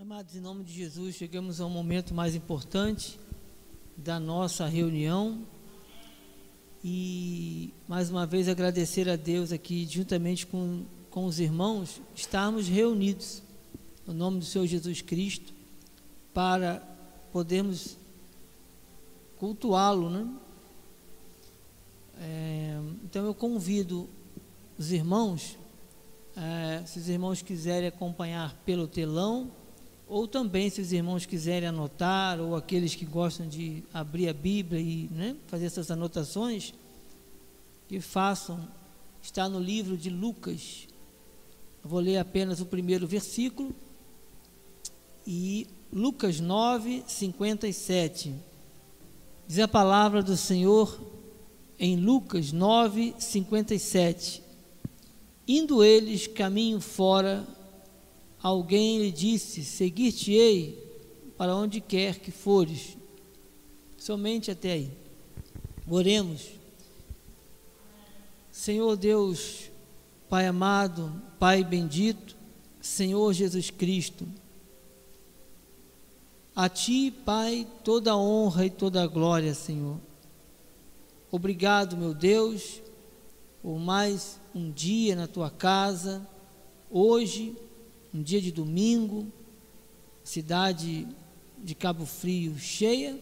Amados, em nome de Jesus, chegamos ao momento mais importante da nossa reunião e mais uma vez agradecer a Deus aqui, juntamente com, com os irmãos, estarmos reunidos no nome do Senhor Jesus Cristo para podermos cultuá-lo, né? É, então eu convido os irmãos, é, se os irmãos quiserem acompanhar pelo telão, ou também se os irmãos quiserem anotar, ou aqueles que gostam de abrir a Bíblia e né, fazer essas anotações, que façam, está no livro de Lucas. Eu vou ler apenas o primeiro versículo, e Lucas 9, 57. Diz a palavra do Senhor em Lucas 9, 57. Indo eles caminho fora, alguém lhe disse: Seguir-te-ei para onde quer que fores. Somente até aí. Oremos. Senhor Deus, Pai amado, Pai bendito, Senhor Jesus Cristo, a Ti, Pai, toda a honra e toda a glória, Senhor. Obrigado, meu Deus, por mais um dia na Tua casa, hoje um dia de domingo, cidade de Cabo Frio cheia,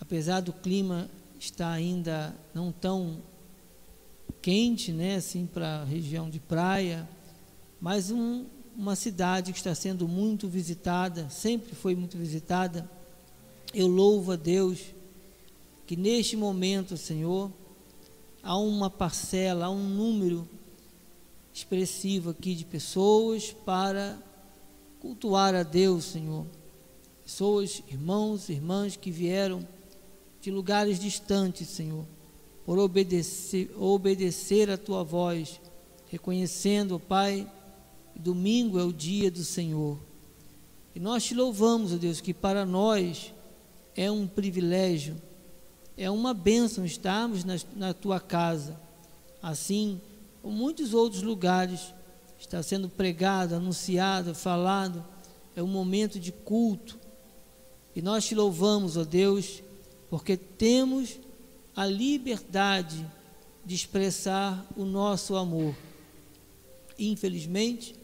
apesar do clima estar ainda não tão quente, né, assim para a região de praia, mas um, uma cidade que está sendo muito visitada, sempre foi muito visitada. Eu louvo a Deus que neste momento, Senhor, há uma parcela, há um número expressivo aqui de pessoas para cultuar a Deus, Senhor. Pessoas, irmãos, irmãs que vieram de lugares distantes, Senhor, por obedecer, obedecer a tua voz, reconhecendo, Pai, domingo é o dia do Senhor. E nós te louvamos, ó Deus, que para nós é um privilégio, é uma bênção estarmos na, na tua casa. Assim, como muitos outros lugares, está sendo pregado, anunciado, falado, é um momento de culto. E nós te louvamos, ó Deus, porque temos a liberdade de expressar o nosso amor. Infelizmente,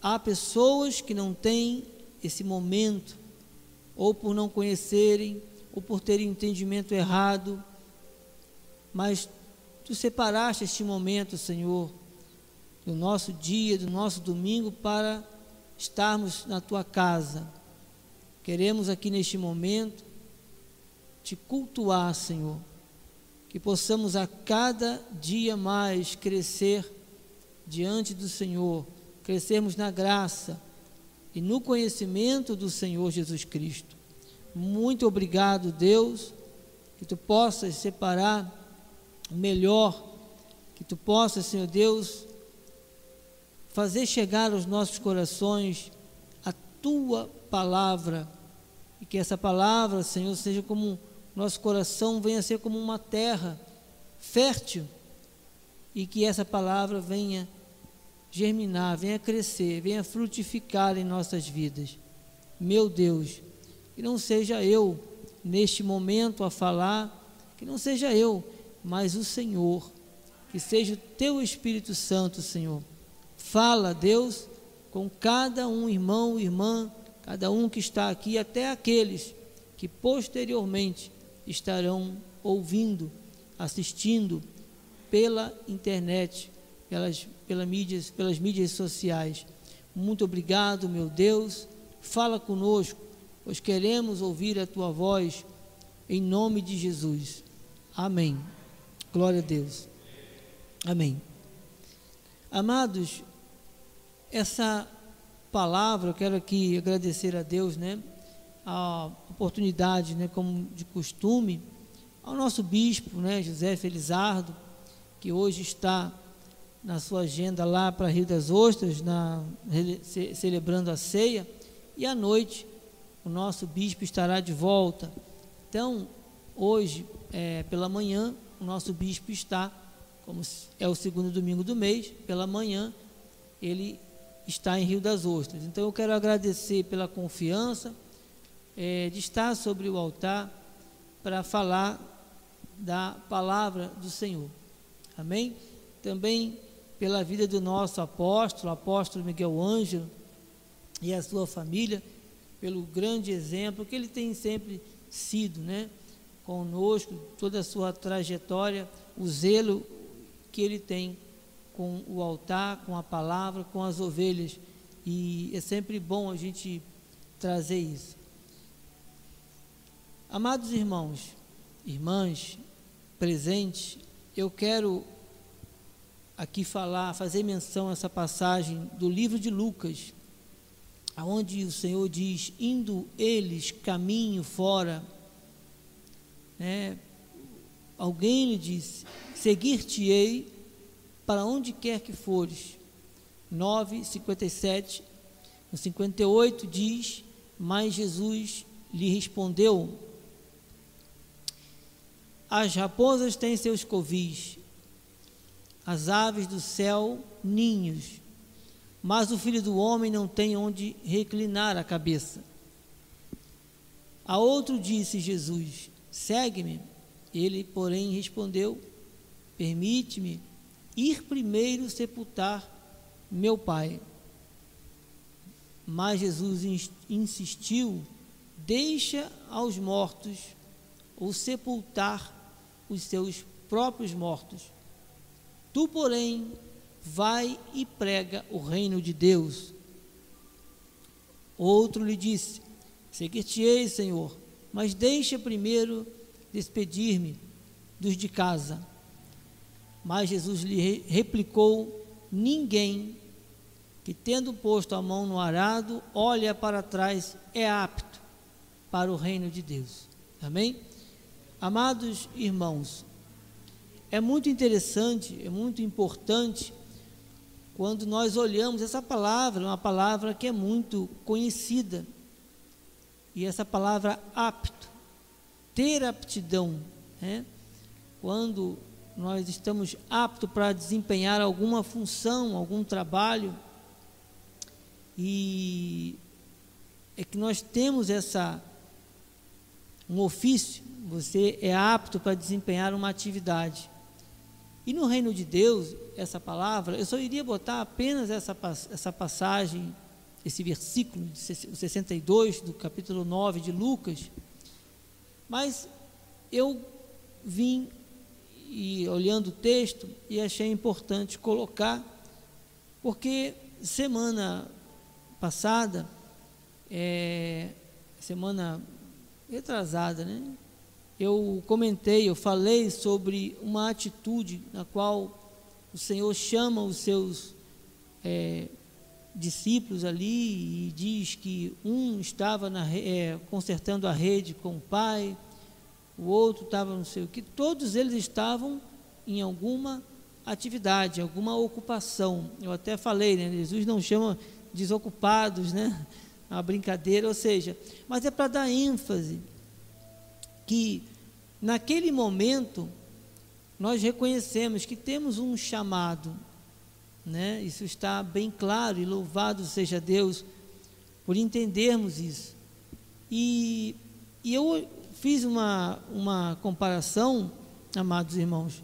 há pessoas que não têm esse momento, ou por não conhecerem, ou por terem entendimento errado, mas Tu separaste este momento, Senhor, do nosso dia, do nosso domingo, para estarmos na tua casa. Queremos aqui neste momento te cultuar, Senhor, que possamos a cada dia mais crescer diante do Senhor, crescermos na graça e no conhecimento do Senhor Jesus Cristo. Muito obrigado, Deus, que tu possas separar o melhor, que tu possas, Senhor Deus, fazer chegar aos nossos corações a tua palavra, e que essa palavra, Senhor, seja como nosso coração venha a ser como uma terra fértil, e que essa palavra venha germinar, venha crescer, venha frutificar em nossas vidas. Meu Deus, que não seja eu neste momento a falar, que não seja eu mas o Senhor. Que seja o teu Espírito Santo, Senhor. Fala, Deus, com cada um irmão, irmã, cada um que está aqui, até aqueles que posteriormente estarão ouvindo, assistindo pela internet, pelas, pelas, mídias, pelas mídias sociais. Muito obrigado, meu Deus. Fala conosco, pois queremos ouvir a tua voz, em nome de Jesus. Amém. Glória a Deus. Amém. Amados, essa palavra, eu quero aqui agradecer a Deus, né? A oportunidade, né, como de costume, ao nosso bispo, né, José Felizardo, que hoje está na sua agenda lá para Rio das Ostras, na, celebrando a ceia, e à noite o nosso bispo estará de volta. Então, hoje, é, pela manhã, o nosso bispo está, como é o segundo domingo do mês, pela manhã, ele está em Rio das Ostras. Então eu quero agradecer pela confiança é, de estar sobre o altar para falar da palavra do Senhor. Amém? Também pela vida do nosso apóstolo, apóstolo Miguel Ângelo e a sua família, pelo grande exemplo que ele tem sempre sido, né? Conosco, toda a sua trajetória, o zelo que ele tem com o altar, com a palavra, com as ovelhas. E é sempre bom a gente trazer isso. Amados irmãos, irmãs, presentes, eu quero aqui falar, fazer menção a essa passagem do livro de Lucas, aonde o Senhor diz: indo eles caminho fora, né, alguém lhe disse: seguir-te-ei para onde quer que fores. 9, 57. No 58 diz: Mas Jesus lhe respondeu: As raposas têm seus covis, as aves do céu ninhos, mas o filho do homem não tem onde reclinar a cabeça. A outro disse Jesus: Segue-me. Ele, porém, respondeu: Permite-me ir primeiro sepultar meu pai. Mas Jesus insistiu: deixa aos mortos ou sepultar os seus próprios mortos. Tu, porém, vai e prega o reino de Deus. Outro lhe disse: Seguir-te-ei, Senhor, mas deixa primeiro despedir-me dos de casa. Mas Jesus lhe replicou: Ninguém que, tendo posto a mão no arado, olha para trás, é apto para o reino de Deus. Amém? Amados irmãos, é muito interessante, é muito importante quando nós olhamos essa palavra, uma palavra que é muito conhecida. E essa palavra apto, ter aptidão, né? Quando nós estamos aptos para desempenhar alguma função, algum trabalho, e é que nós temos essa um ofício, você é apto para desempenhar uma atividade. E no reino de Deus, essa palavra, eu só iria botar apenas essa, essa passagem, esse versículo, 62 do capítulo 9 de Lucas, mas eu vim e olhando o texto e achei importante colocar, porque semana passada, é, semana retrasada, né? Eu comentei, eu falei sobre uma atitude na qual o Senhor chama os seus é, discípulos ali e diz que um estava na, é, consertando a rede com o pai, o outro estava não sei o que, todos eles estavam em alguma atividade, alguma ocupação. Eu até falei, né? Jesus não chama desocupados, né? A brincadeira, ou seja, mas é para dar ênfase que naquele momento nós reconhecemos que temos um chamado, né? Isso está bem claro e louvado seja Deus por entendermos isso. E, e eu fiz uma, uma comparação, amados irmãos,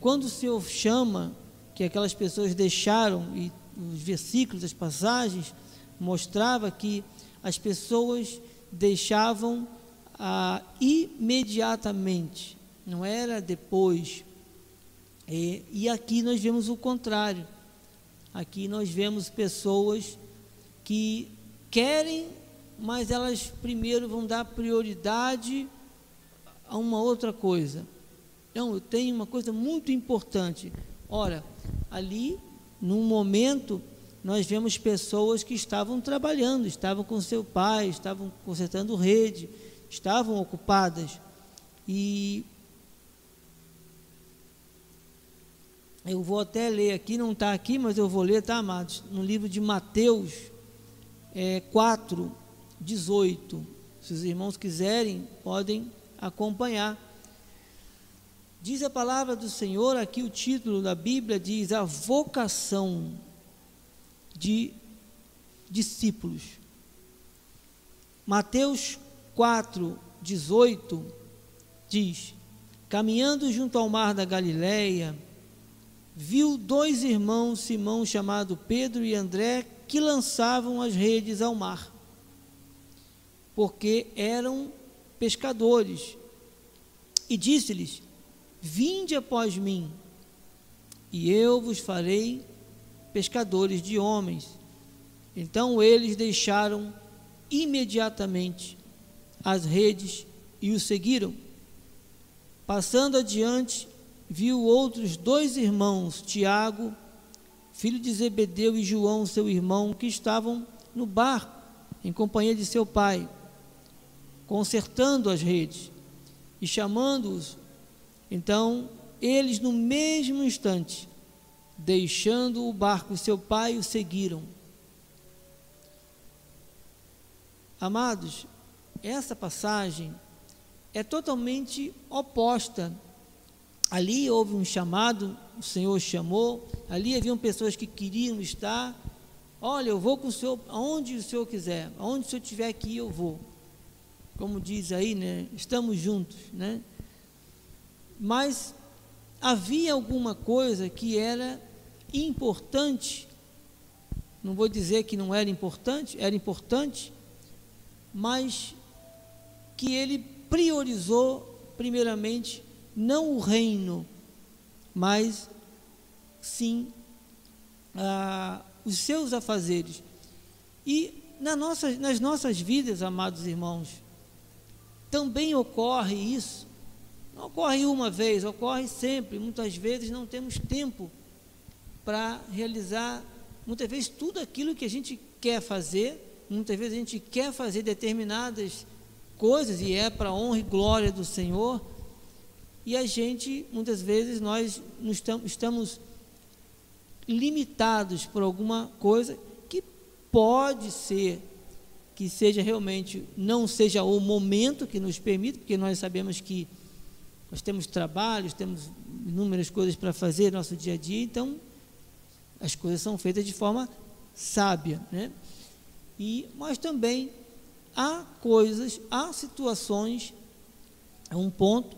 quando o Senhor chama, que aquelas pessoas deixaram, e os versículos, as passagens, mostrava que as pessoas deixavam ah, imediatamente, não era depois. E, e aqui nós vemos o contrário. Aqui nós vemos pessoas que querem mas elas primeiro vão dar prioridade a uma outra coisa. Não, eu tenho uma coisa muito importante. Ora, ali, num momento, nós vemos pessoas que estavam trabalhando, estavam com seu pai, estavam consertando rede, estavam ocupadas. E eu vou até ler aqui, não está aqui, mas eu vou ler, tá, amados? No livro de Mateus é, 4, 18. Se os irmãos quiserem, podem acompanhar. Diz a palavra do Senhor, aqui o título da Bíblia diz a vocação de discípulos. Mateus 4, 18 diz: Caminhando junto ao mar da Galileia, viu dois irmãos, Simão chamado Pedro e André, que lançavam as redes ao mar, porque eram pescadores. E disse-lhes: Vinde após mim, e eu vos farei pescadores de homens. Então eles deixaram imediatamente as redes e o seguiram. Passando adiante, viu outros dois irmãos, Tiago, filho de Zebedeu, e João, seu irmão, que estavam no barco, em companhia de seu pai, consertando as redes e chamando-os. Então, eles, no mesmo instante, deixando o barco seu pai, o seguiram. Amados, essa passagem é totalmente oposta. Ali houve um chamado, o Senhor chamou, ali haviam pessoas que queriam estar. Olha, eu vou com o Senhor aonde o Senhor quiser, aonde o Senhor tiver que ir, eu vou. Como diz aí, né? Estamos juntos, né? Mas havia alguma coisa que era importante. Não vou dizer que não era importante, era importante, mas que ele priorizou, primeiramente, não o reino, mas sim ah, os seus afazeres. E na nossa, nas nossas vidas, amados irmãos, também ocorre isso. Não ocorre uma vez, ocorre sempre. Muitas vezes não temos tempo para realizar, muitas vezes, tudo aquilo que a gente quer fazer. Muitas vezes a gente quer fazer determinadas coisas e é para honra e glória do Senhor. E a gente, muitas vezes, nós estamos limitados por alguma coisa que pode ser que seja realmente, não seja o momento que nos permite, porque nós sabemos que nós temos trabalhos, temos inúmeras coisas para fazer no nosso dia a dia, então as coisas são feitas de forma sábia, né? E, mas também há coisas, há situações, é um ponto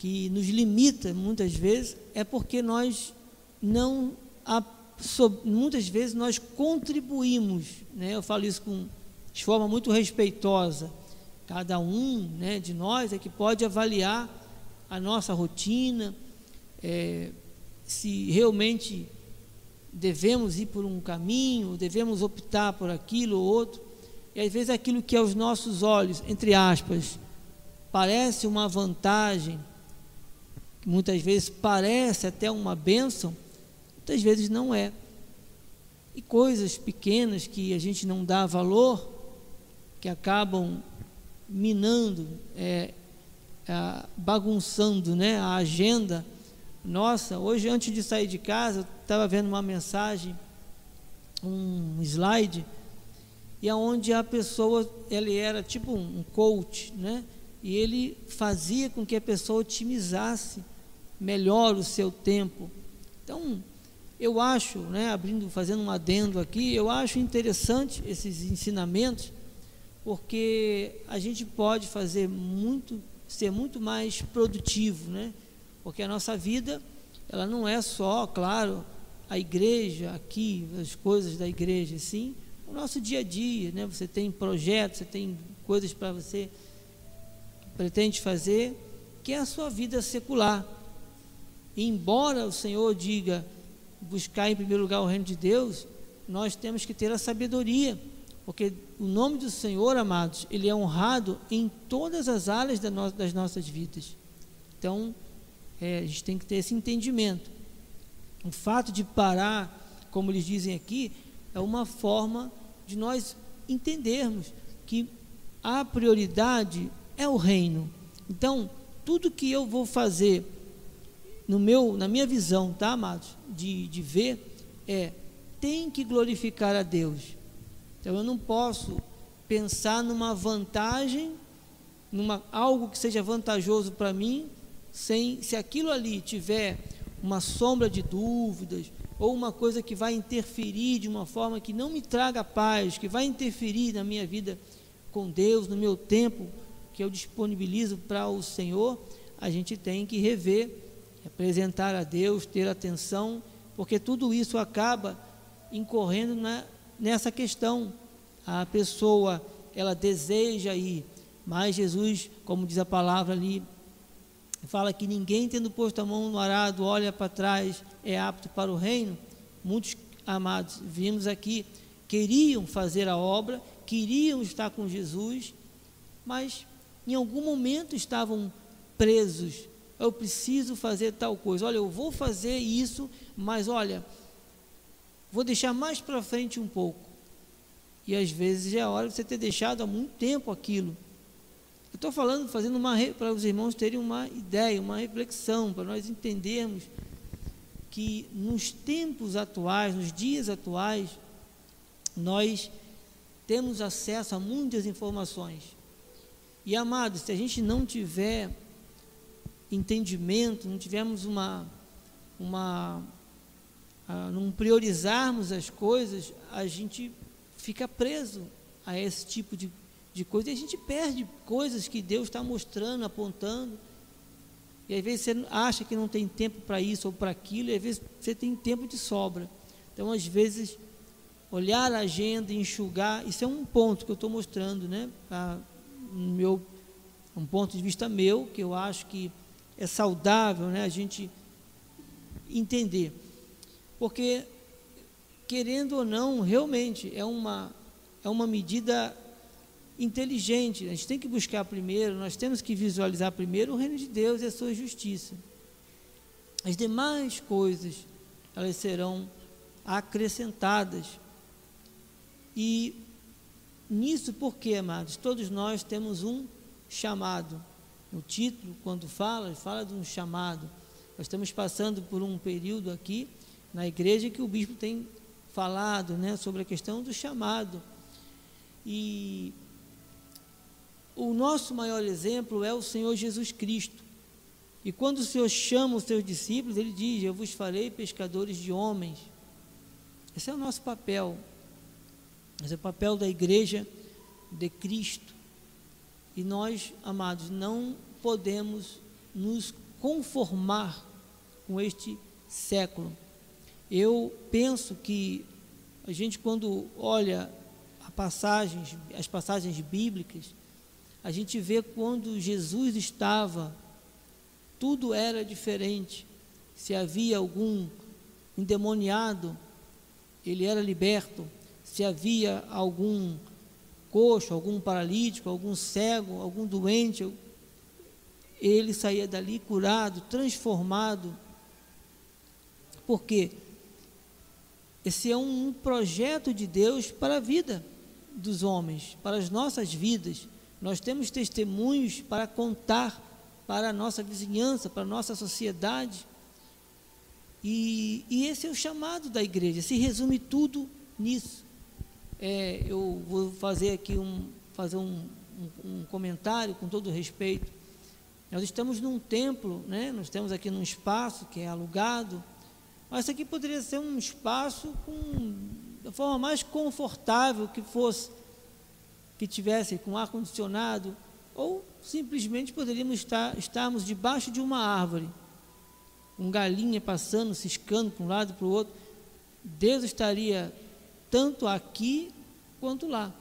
que nos limita muitas vezes, é porque nós não, muitas vezes nós contribuímos, né? eu falo isso com, de forma muito respeitosa, cada um né, de nós é que pode avaliar a nossa rotina, é, se realmente devemos ir por um caminho, devemos optar por aquilo ou outro. E às vezes aquilo que aos nossos olhos, entre aspas, parece uma vantagem, muitas vezes parece até uma bênção, muitas vezes não é. E coisas pequenas que a gente não dá valor, que acabam minando, é, é, bagunçando né, a agenda nossa. Hoje, antes de sair de casa, estava vendo uma mensagem, um slide e aonde a pessoa ele era tipo um coach, né? E ele fazia com que a pessoa otimizasse melhor o seu tempo. Então, eu acho, né, abrindo, fazendo um adendo aqui, eu acho interessante esses ensinamentos, porque a gente pode fazer muito, ser muito mais produtivo, né? Porque a nossa vida, ela não é só, claro, a igreja aqui, as coisas da igreja, sim, o nosso dia a dia, né? Você tem projetos, você tem coisas para você pretende fazer, que é a sua vida secular. Embora o Senhor diga buscar em primeiro lugar o reino de Deus, nós temos que ter a sabedoria, porque o nome do Senhor, amados, ele é honrado em todas as áreas das nossas vidas. Então, é, a gente tem que ter esse entendimento. O fato de parar, como eles dizem aqui, é uma forma de nós entendermos que a prioridade é o reino. Então, tudo que eu vou fazer no meu, na minha visão, tá, amados, de, de ver, é tem que glorificar a Deus. Então eu não posso pensar numa vantagem, numa algo que seja vantajoso para mim, sem se aquilo ali tiver uma sombra de dúvidas, ou uma coisa que vai interferir de uma forma que não me traga paz, que vai interferir na minha vida com Deus, no meu tempo que eu disponibilizo para o Senhor, a gente tem que rever, apresentar a Deus, ter atenção, porque tudo isso acaba incorrendo na, nessa questão. A pessoa, ela deseja ir, mas Jesus, como diz a palavra ali, fala que ninguém tendo posto a mão no arado olha para trás é apto para o reino. Muitos amados vimos aqui queriam fazer a obra, queriam estar com Jesus, mas em algum momento estavam presos. Eu preciso fazer tal coisa. Olha, eu vou fazer isso, mas olha, vou deixar mais para frente um pouco. E às vezes é hora de você ter deixado há muito tempo aquilo. Eu estou falando, fazendo uma para os irmãos terem uma ideia, uma reflexão, para nós entendermos que nos tempos atuais, nos dias atuais, nós temos acesso a muitas informações. E amados, se a gente não tiver entendimento, não tivermos uma, uma ah, não priorizarmos as coisas, a gente fica preso a esse tipo de de coisas e a gente perde coisas que Deus está mostrando, apontando. E às vezes você acha que não tem tempo para isso ou para aquilo, e às vezes você tem tempo de sobra. Então, às vezes, olhar a agenda, enxugar, isso é um ponto que eu estou mostrando, né? A, meu, um ponto de vista meu, que eu acho que é saudável né? a gente entender. Porque, querendo ou não, realmente é uma, é uma medida inteligente. A gente tem que buscar primeiro, nós temos que visualizar primeiro o reino de Deus e a sua justiça. As demais coisas, elas serão acrescentadas. E nisso, porque, amados, todos nós temos um chamado. O título, quando fala, fala de um chamado. Nós estamos passando por um período aqui na igreja que o bispo tem falado né, sobre a questão do chamado. E o nosso maior exemplo é o Senhor Jesus Cristo. E quando o Senhor chama os seus discípulos, ele diz: Eu vos farei pescadores de homens. Esse é o nosso papel. Esse é o papel da igreja de Cristo. E nós, amados, não podemos nos conformar com este século. Eu penso que a gente, quando olha passagens, as passagens bíblicas, a gente vê quando Jesus estava, tudo era diferente. Se havia algum endemoniado, ele era liberto. Se havia algum coxo, algum paralítico, algum cego, algum doente, ele saía dali curado, transformado. Porque esse é um projeto de Deus para a vida dos homens, para as nossas vidas. Nós temos testemunhos para contar para a nossa vizinhança, para a nossa sociedade. E, e esse é o chamado da igreja, se resume tudo nisso. É, eu vou fazer aqui um, fazer um, um, um, comentário com todo respeito. Nós estamos num templo, né? nós temos aqui num espaço que é alugado, mas isso aqui poderia ser um espaço com, da forma mais confortável que fosse que tivesse com ar condicionado, ou simplesmente poderíamos estar estarmos debaixo de uma árvore, um galinha passando, ciscando para um lado e para o outro. Deus estaria tanto aqui quanto lá.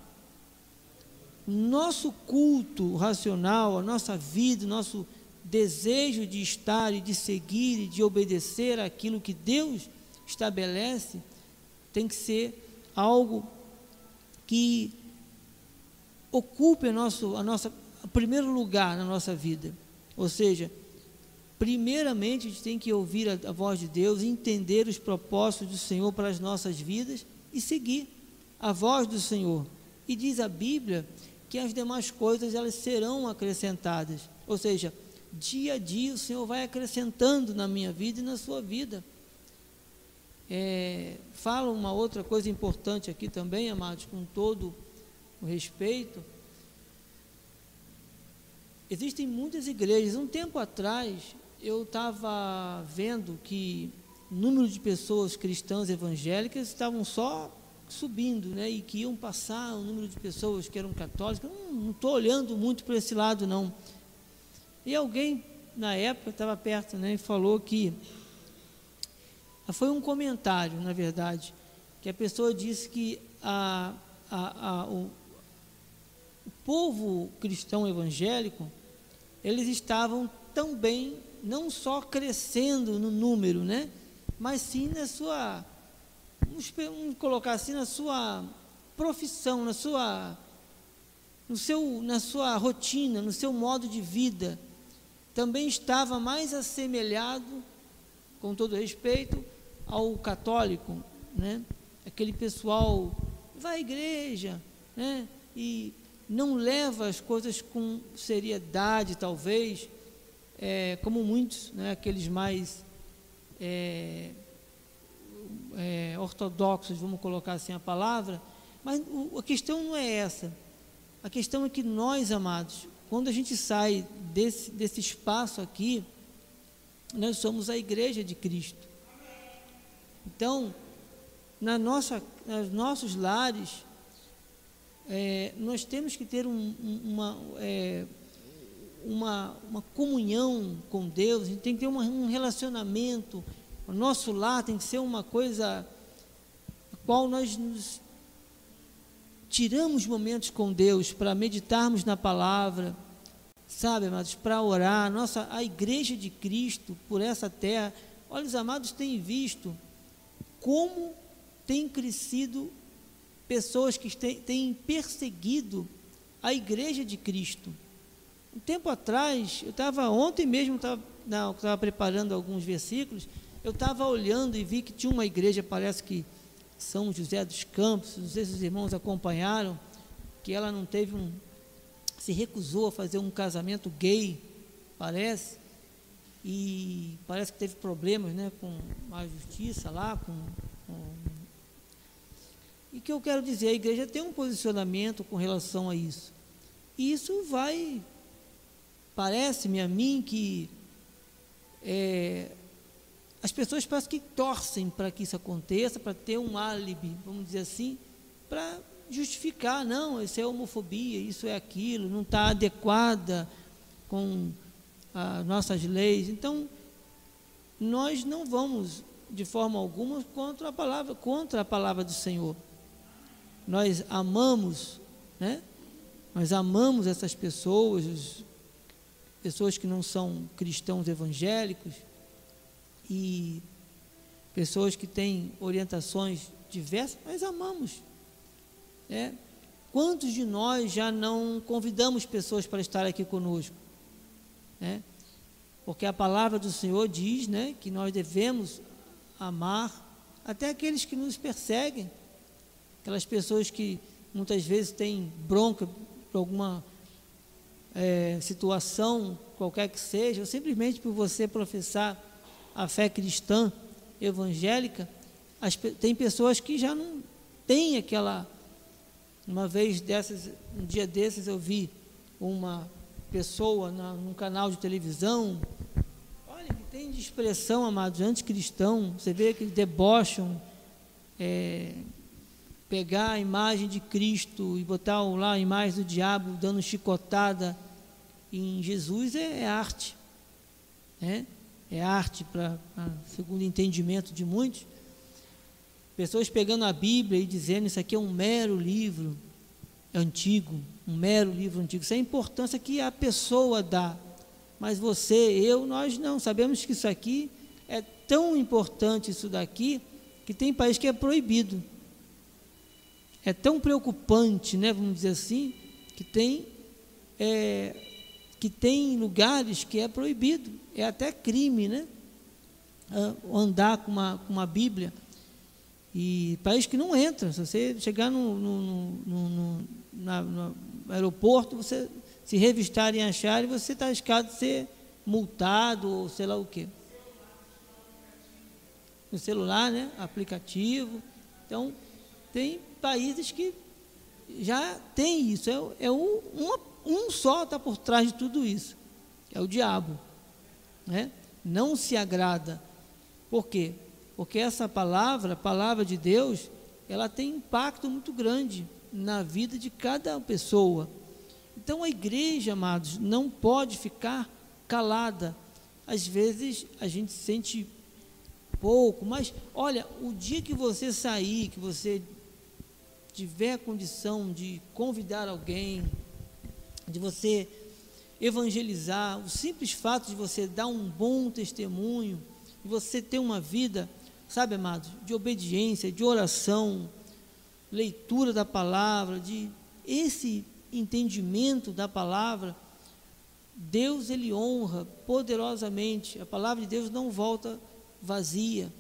Nosso culto racional, a nossa vida, o nosso desejo de estar e de seguir e de obedecer aquilo que Deus estabelece, tem que ser algo que ocupe a, nosso, a nossa o primeiro lugar na nossa vida. Ou seja, primeiramente a gente tem que ouvir a, a voz de Deus, entender os propósitos do Senhor para as nossas vidas e seguir a voz do Senhor. E diz a Bíblia que as demais coisas elas serão acrescentadas. Ou seja, dia a dia o Senhor vai acrescentando na minha vida e na sua vida. É, fala uma outra coisa importante aqui também, amados, com todo o respeito. Existem muitas igrejas. Um tempo atrás, eu estava vendo que o número de pessoas cristãs evangélicas estavam só subindo, né? E que iam passar o número de pessoas que eram católicas. Não estou olhando muito para esse lado, não. E alguém, na época, estava perto, né? E falou que. Foi um comentário, na verdade, que a pessoa disse que a, a, a, o, o povo cristão evangélico, eles estavam também, não só crescendo no número, né? Mas sim na sua vamos, colocar assim, na sua profissão, na sua, no seu, na sua rotina, no seu modo de vida, também estava mais assemelhado, com todo respeito, ao católico, né? Aquele pessoal vai à igreja, né? E não leva as coisas com seriedade, talvez, é, como muitos, né? Aqueles mais é, é, ortodoxos, vamos colocar assim a palavra, mas a questão não é essa. A questão é que nós, amados, quando a gente sai desse, desse espaço aqui, nós somos a igreja de Cristo. Então, na nossa, nos nossos lares, é, nós temos que ter um, uma, é, uma, uma comunhão com Deus, a gente tem que ter uma, um relacionamento o nosso lar tem que ser uma coisa qual nós nos tiramos momentos com Deus para meditarmos na palavra, sabe, amados, para orar. Nossa, a igreja de Cristo por essa terra, olha, os amados têm visto como tem crescido pessoas que têm perseguido a igreja de Cristo. Um tempo atrás, eu estava, ontem mesmo, estava preparando alguns versículos, eu estava olhando e vi que tinha uma igreja, parece que São José dos Campos, não sei se os irmãos acompanharam, que ela não teve um. se recusou a fazer um casamento gay, parece, e parece que teve problemas né, com a justiça lá, com, com e que eu quero dizer, a igreja tem um posicionamento com relação a isso. E isso vai, parece-me a mim que é, as pessoas parecem que torcem para que isso aconteça, para ter um álibi, vamos dizer assim, para justificar, não, isso é homofobia, isso é aquilo, não está adequada com as nossas leis. Então, nós não vamos de forma alguma contra a palavra, contra a palavra do Senhor. Nós amamos, né? Nós amamos essas pessoas, pessoas que não são cristãos evangélicos, e pessoas que têm orientações diversas, nós amamos. É. Quantos de nós já não convidamos pessoas para estar aqui conosco? É. Porque a palavra do Senhor diz né, que nós devemos amar até aqueles que nos perseguem, aquelas pessoas que muitas vezes têm bronca por alguma é, situação, qualquer que seja, ou simplesmente por você professar a fé cristã evangélica, as, tem pessoas que já não têm aquela. Uma vez dessas, um dia desses eu vi uma pessoa na, num canal de televisão, olha, que tem de expressão, amados, anticristão, você vê que debocham, é, pegar a imagem de Cristo e botar lá a imagem do diabo dando chicotada em Jesus é, é arte. Né? é arte, para segundo o entendimento de muitos. Pessoas pegando a Bíblia e dizendo isso aqui é um mero livro antigo, um mero livro antigo. Isso é a importância que a pessoa dá. Mas você, eu, nós não. Sabemos que isso aqui é tão importante, isso daqui, que tem país que é proibido. É tão preocupante, né, vamos dizer assim, que tem, é, que tem lugares que é proibido é até crime, né? Andar com uma, com uma Bíblia. E país que não entra. Se você chegar no, no, no, no, na, no aeroporto, você se revistarem e acharem, você está arriscado de ser multado ou sei lá o quê. No celular, né? Aplicativo. Então, tem países que já tem isso. É, é um, um só está por trás de tudo isso. É o diabo. Né? não se agrada. Por quê? Porque essa palavra, a palavra de Deus, ela tem impacto muito grande na vida de cada pessoa. Então a igreja, amados, não pode ficar calada. Às vezes a gente sente pouco, mas olha, o dia que você sair, que você tiver a condição de convidar alguém, de você evangelizar, o simples fato de você dar um bom testemunho, de você ter uma vida, sabe, amados, de obediência, de oração, leitura da palavra, de esse entendimento da palavra, Deus ele honra poderosamente. A palavra de Deus não volta vazia.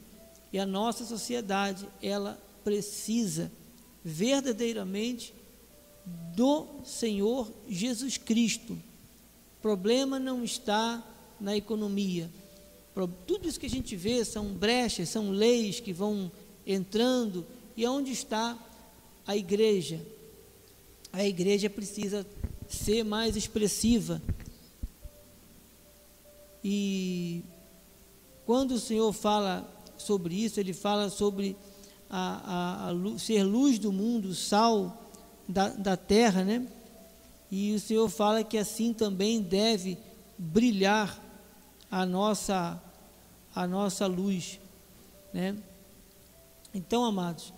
E a nossa sociedade, ela precisa verdadeiramente do Senhor Jesus Cristo. O problema não está na economia. Tudo isso que a gente vê são brechas, são leis que vão entrando. E onde está a igreja? A igreja precisa ser mais expressiva. E quando o Senhor fala sobre isso, ele fala sobre a, a, a ser luz do mundo, sal da, da terra, né? E o Senhor fala que assim também deve brilhar a nossa a nossa luz, né? Então, amados,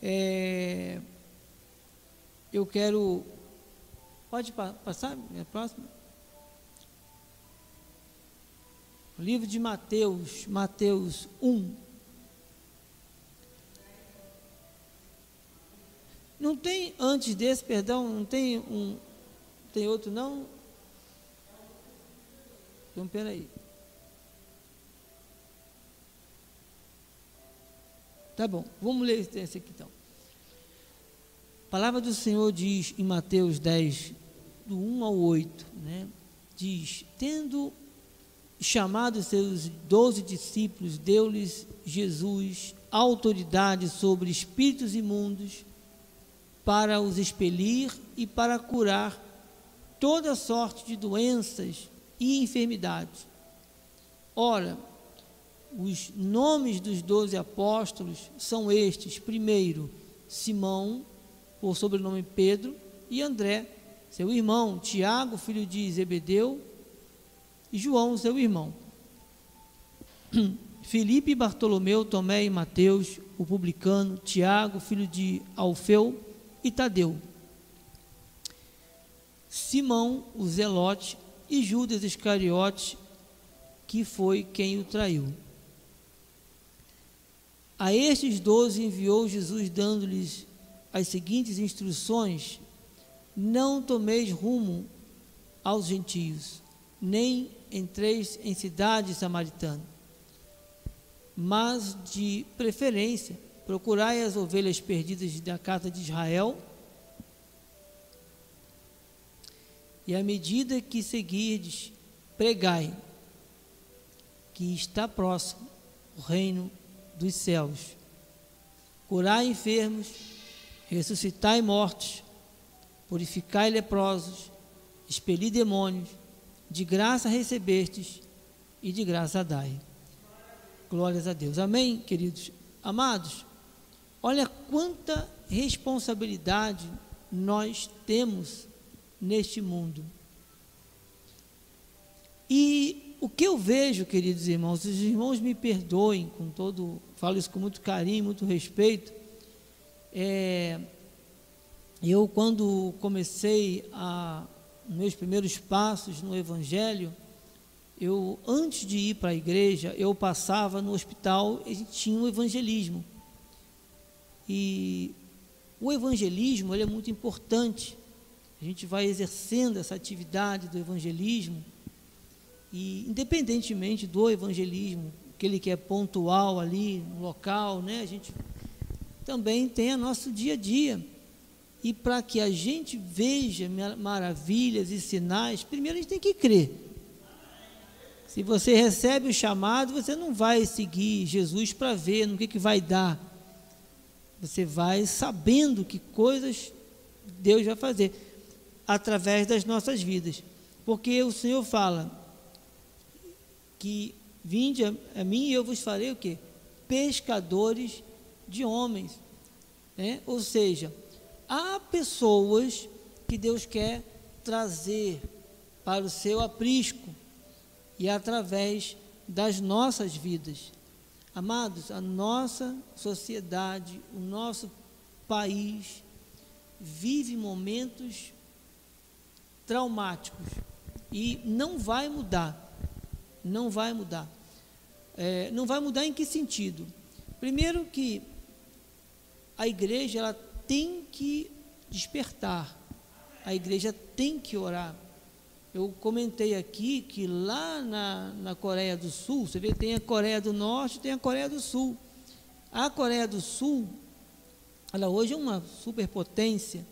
é, eu quero pode passar a próxima. O livro de Mateus, Mateus 1, Não tem antes desse, perdão, não tem um, tem outro não? Então, peraí. Tá bom, vamos ler esse aqui então. A palavra do Senhor diz em Mateus 10, do 1 ao 8, né? Diz: Tendo chamado seus doze discípulos, deu-lhes Jesus autoridade sobre espíritos imundos para os expelir e para curar toda sorte de doenças e enfermidades. Ora, os nomes dos doze apóstolos são estes: primeiro, Simão, por sobrenome Pedro, e André, seu irmão, Tiago, filho de Zebedeu, e João, seu irmão. Filipe, Bartolomeu, Tomé e Mateus, o publicano, Tiago, filho de Alfeu, e Tadeu. Simão, o Zelote, e Judas Iscariote, que foi quem o traiu. A estes doze enviou Jesus, dando-lhes as seguintes instruções: Não tomeis rumo aos gentios, nem entreis em cidade samaritana, mas de preferência Procurai as ovelhas perdidas da casa de Israel. E à medida que seguirdes, pregai que está próximo o reino dos céus. Curai enfermos, ressuscitai mortos, purificai leprosos, expeli demônios, de graça recebestes e de graça dai. Glórias a Deus. Amém, queridos amados. Olha quanta responsabilidade nós temos neste mundo. E o que eu vejo, queridos irmãos, os irmãos me perdoem com todo, falo isso com muito carinho, muito respeito. É, eu quando comecei a meus primeiros passos no Evangelho, eu antes de ir para a igreja, eu passava no hospital e tinha um evangelismo. E o evangelismo ele é muito importante. A gente vai exercendo essa atividade do evangelismo e independentemente do evangelismo, aquele que é pontual ali no local, né, a gente também tem o nosso dia a dia. E para que a gente veja maravilhas e sinais, primeiro a gente tem que crer. Se você recebe o chamado, você não vai seguir Jesus para ver no que, que vai dar. Você vai sabendo que coisas Deus vai fazer através das nossas vidas. Porque o Senhor fala que Vinde a, mim e eu vos farei o quê? Pescadores de homens. Né? Ou seja, há pessoas que Deus quer trazer para o seu aprisco e através das nossas vidas. Amados, a nossa sociedade, o nosso país vive momentos traumáticos e não vai mudar. Não vai mudar. É, não vai mudar em que sentido? Primeiro que a igreja ela tem que despertar, a igreja tem que orar. Eu comentei aqui que lá na, na Coreia do Sul, você vê, tem a Coreia do Norte tem a Coreia do Sul. A Coreia do Sul, ela hoje é uma superpotência.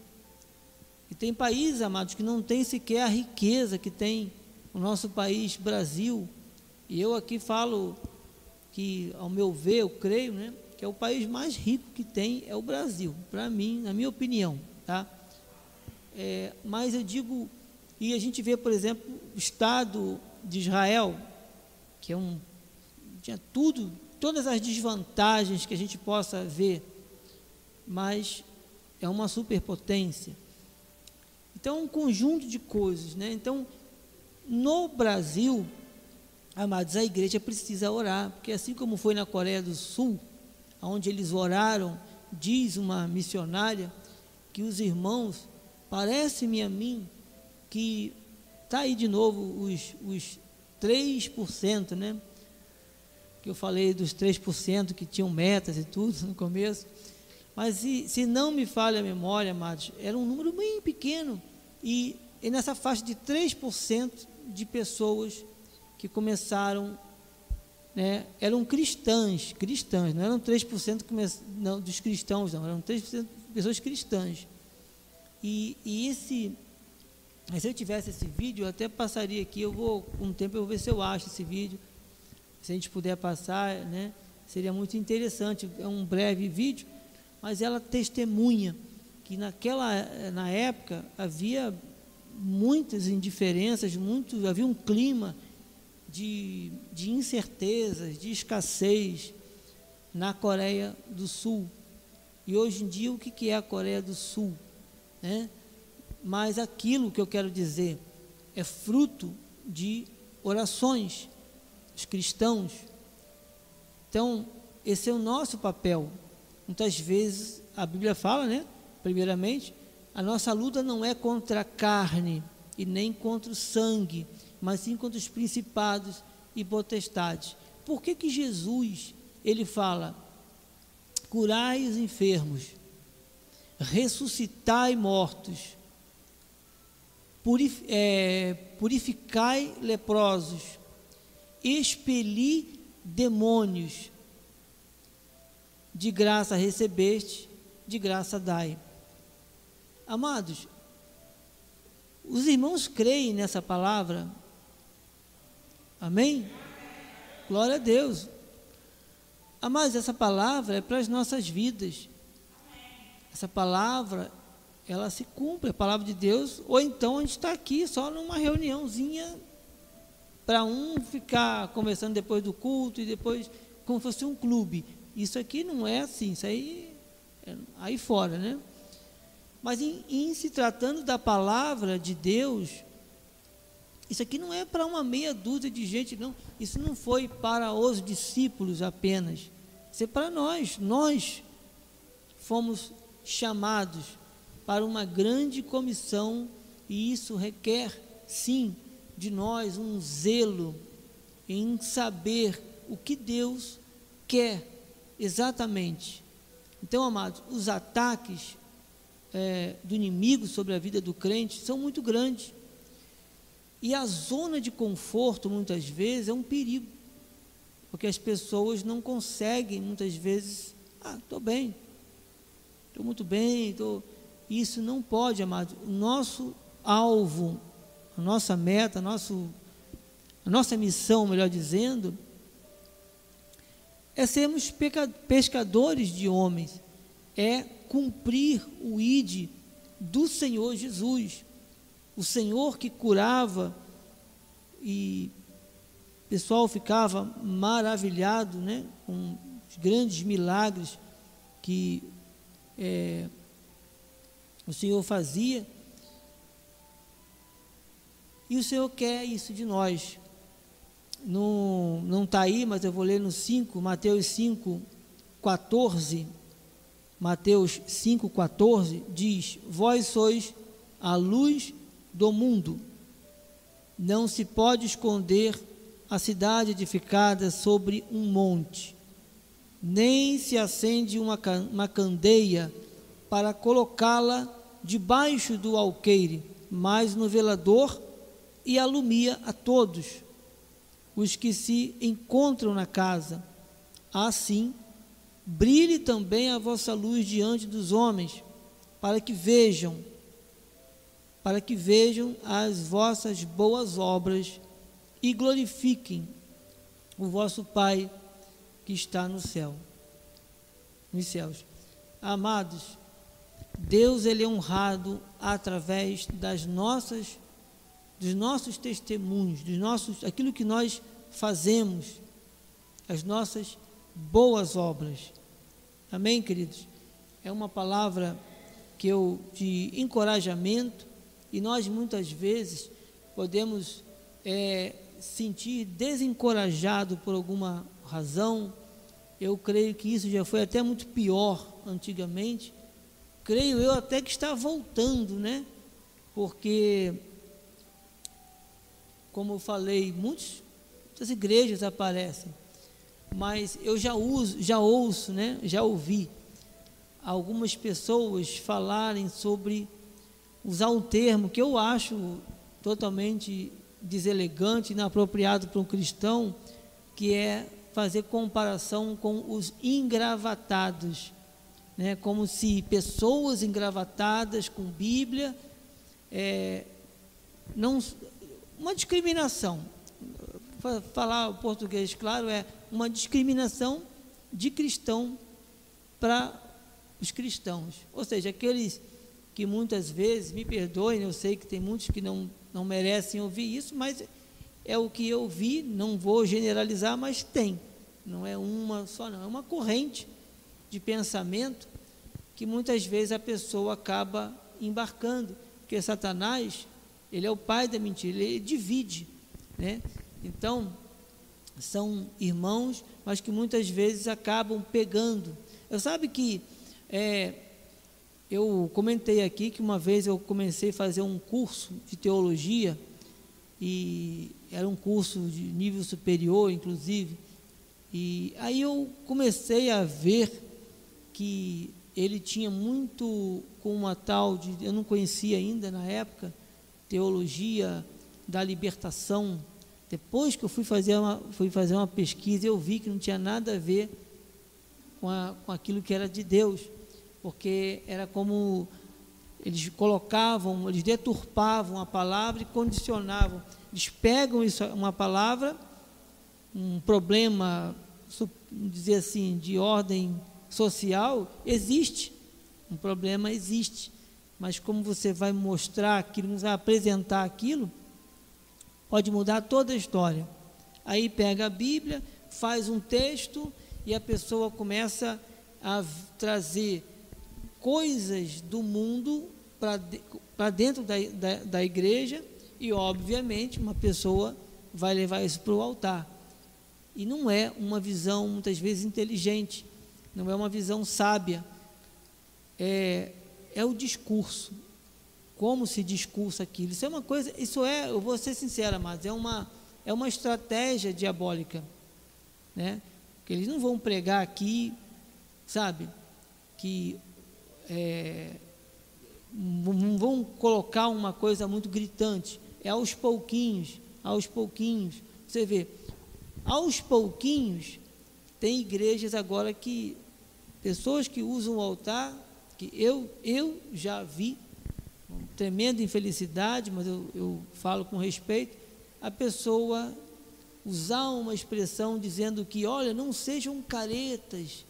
E tem países, amados, que não tem sequer a riqueza que tem o nosso país, Brasil. E eu aqui falo que, ao meu ver, eu creio, né, que é o país mais rico que tem é o Brasil, para mim, na minha opinião, tá? É, mas eu digo e a gente vê, por exemplo, o Estado de Israel, que é um. tinha tudo, todas as desvantagens que a gente possa ver, mas é uma superpotência. Então, um conjunto de coisas, né? Então, no Brasil, amados, a igreja precisa orar, porque assim como foi na Coreia do Sul, onde eles oraram, diz uma missionária, que os irmãos, parece-me a mim, que está aí de novo os, os 3%, né? Que eu falei dos 3% que tinham metas e tudo no começo. Mas se, se não me falha a memória, amados, era um número bem pequeno. E, e nessa faixa de 3% de pessoas que começaram, né, eram cristãs, cristãs, não eram 3% não, dos cristãos, não, eram 3% de pessoas cristãs. E, e esse mas se eu tivesse esse vídeo, eu até passaria aqui, eu vou, com um tempo eu vou ver se eu acho esse vídeo. Se a gente puder passar, né? Seria muito interessante. É um breve vídeo, mas ela testemunha que naquela na época havia muitas indiferenças, muito, havia um clima de, de incertezas, de escassez na Coreia do Sul. E hoje em dia, o que é a Coreia do Sul? Né? Mas aquilo que eu quero dizer é fruto de orações dos cristãos. Então, esse é o nosso papel. Muitas vezes a Bíblia fala, né? Primeiramente, a nossa luta não é contra a carne e nem contra o sangue, mas sim contra os principados e potestades. Por que que Jesus, ele fala: curai os enfermos, ressuscitai mortos, purif, é, purificai leprosos, expeli demônios, de graça recebeste, de graça dai. Amados, os irmãos creem nessa palavra? Amém? Glória a Deus. Amados, essa palavra é para as nossas vidas. Essa palavra ela se cumpre, a palavra de Deus, ou então a gente está aqui só numa reuniãozinha para um ficar conversando depois do culto e depois como se fosse um clube. Isso aqui não é assim, isso aí é aí fora, né? Mas em, em se tratando da palavra de Deus, isso aqui não é para uma meia dúzia de gente, não. Isso não foi para os discípulos apenas. Isso é para nós. Nós fomos chamados para uma grande comissão e isso requer, sim, de nós um zelo em saber o que Deus quer exatamente. Então, amados, os ataques é, do inimigo sobre a vida do crente são muito grandes. E a zona de conforto, muitas vezes, é um perigo. Porque as pessoas não conseguem, muitas vezes, ah, estou bem, estou muito bem, estou. Isso não pode, amado. O nosso alvo, a nossa meta, a, nosso, a nossa missão, melhor dizendo, é sermos pescadores de homens, é cumprir o ID do Senhor Jesus, o Senhor que curava e pessoal ficava maravilhado né, com os grandes milagres que é, o Senhor fazia. E o Senhor quer isso de nós. Não está aí, mas eu vou ler no 5, Mateus 5, 14. Mateus 5, 14 diz: Vós sois a luz do mundo. Não se pode esconder a cidade edificada sobre um monte, nem se acende uma, uma candeia para colocá-la debaixo do alqueire, mas no velador e alumia a todos os que se encontram na casa. Assim, brilhe também a vossa luz diante dos homens, para que vejam, para que vejam as vossas boas obras e glorifiquem o vosso Pai que está no céu, nos céus. Amados, Deus ele é honrado através das nossas dos nossos testemunhos, dos nossos aquilo que nós fazemos, as nossas boas obras. Amém, queridos. É uma palavra que eu de encorajamento e nós muitas vezes podemos é, sentir desencorajado por alguma razão, eu creio que isso já foi até muito pior antigamente. Creio eu até que está voltando, né? Porque, como eu falei, muitos, muitas igrejas aparecem, mas eu já uso, já ouço, né? Já ouvi algumas pessoas falarem sobre usar um termo que eu acho totalmente deselegante, inapropriado para um cristão, que é fazer comparação com os engravatados, né? como se pessoas engravatadas com Bíblia, é, não, uma discriminação, falar o português claro, é uma discriminação de cristão para os cristãos, ou seja, aqueles que muitas vezes, me perdoem, eu sei que tem muitos que não não merecem ouvir isso, mas é o que eu vi, não vou generalizar, mas tem. Não é uma só, não, é uma corrente de pensamento que muitas vezes a pessoa acaba embarcando, porque Satanás, ele é o pai da mentira, ele divide, né? Então, são irmãos, mas que muitas vezes acabam pegando. Eu sabe que é, eu comentei aqui que uma vez eu comecei a fazer um curso de teologia, e era um curso de nível superior, inclusive, e aí eu comecei a ver que ele tinha muito com uma tal de, eu não conhecia ainda na época, teologia da libertação. Depois que eu fui fazer uma, fui fazer uma pesquisa, eu vi que não tinha nada a ver com, a, com aquilo que era de Deus porque era como eles colocavam, eles deturpavam a palavra e condicionavam. Eles pegam isso, uma palavra, um problema, dizer assim, de ordem social, existe. Um problema existe. Mas como você vai mostrar aquilo, vai apresentar aquilo, pode mudar toda a história. Aí pega a Bíblia, faz um texto e a pessoa começa a trazer coisas do mundo para dentro da, da, da igreja e, obviamente, uma pessoa vai levar isso para o altar. E não é uma visão, muitas vezes, inteligente, não é uma visão sábia. É, é o discurso. Como se discursa aquilo. Isso é uma coisa, isso é, eu vou ser sincera, mas é uma, é uma estratégia diabólica. Né? Que eles não vão pregar aqui, sabe, que é, não vão colocar uma coisa muito gritante, é aos pouquinhos, aos pouquinhos. Você vê, aos pouquinhos, tem igrejas agora que, pessoas que usam o altar, que eu, eu já vi, tremenda infelicidade, mas eu, eu falo com respeito, a pessoa usar uma expressão dizendo que, olha, não sejam caretas.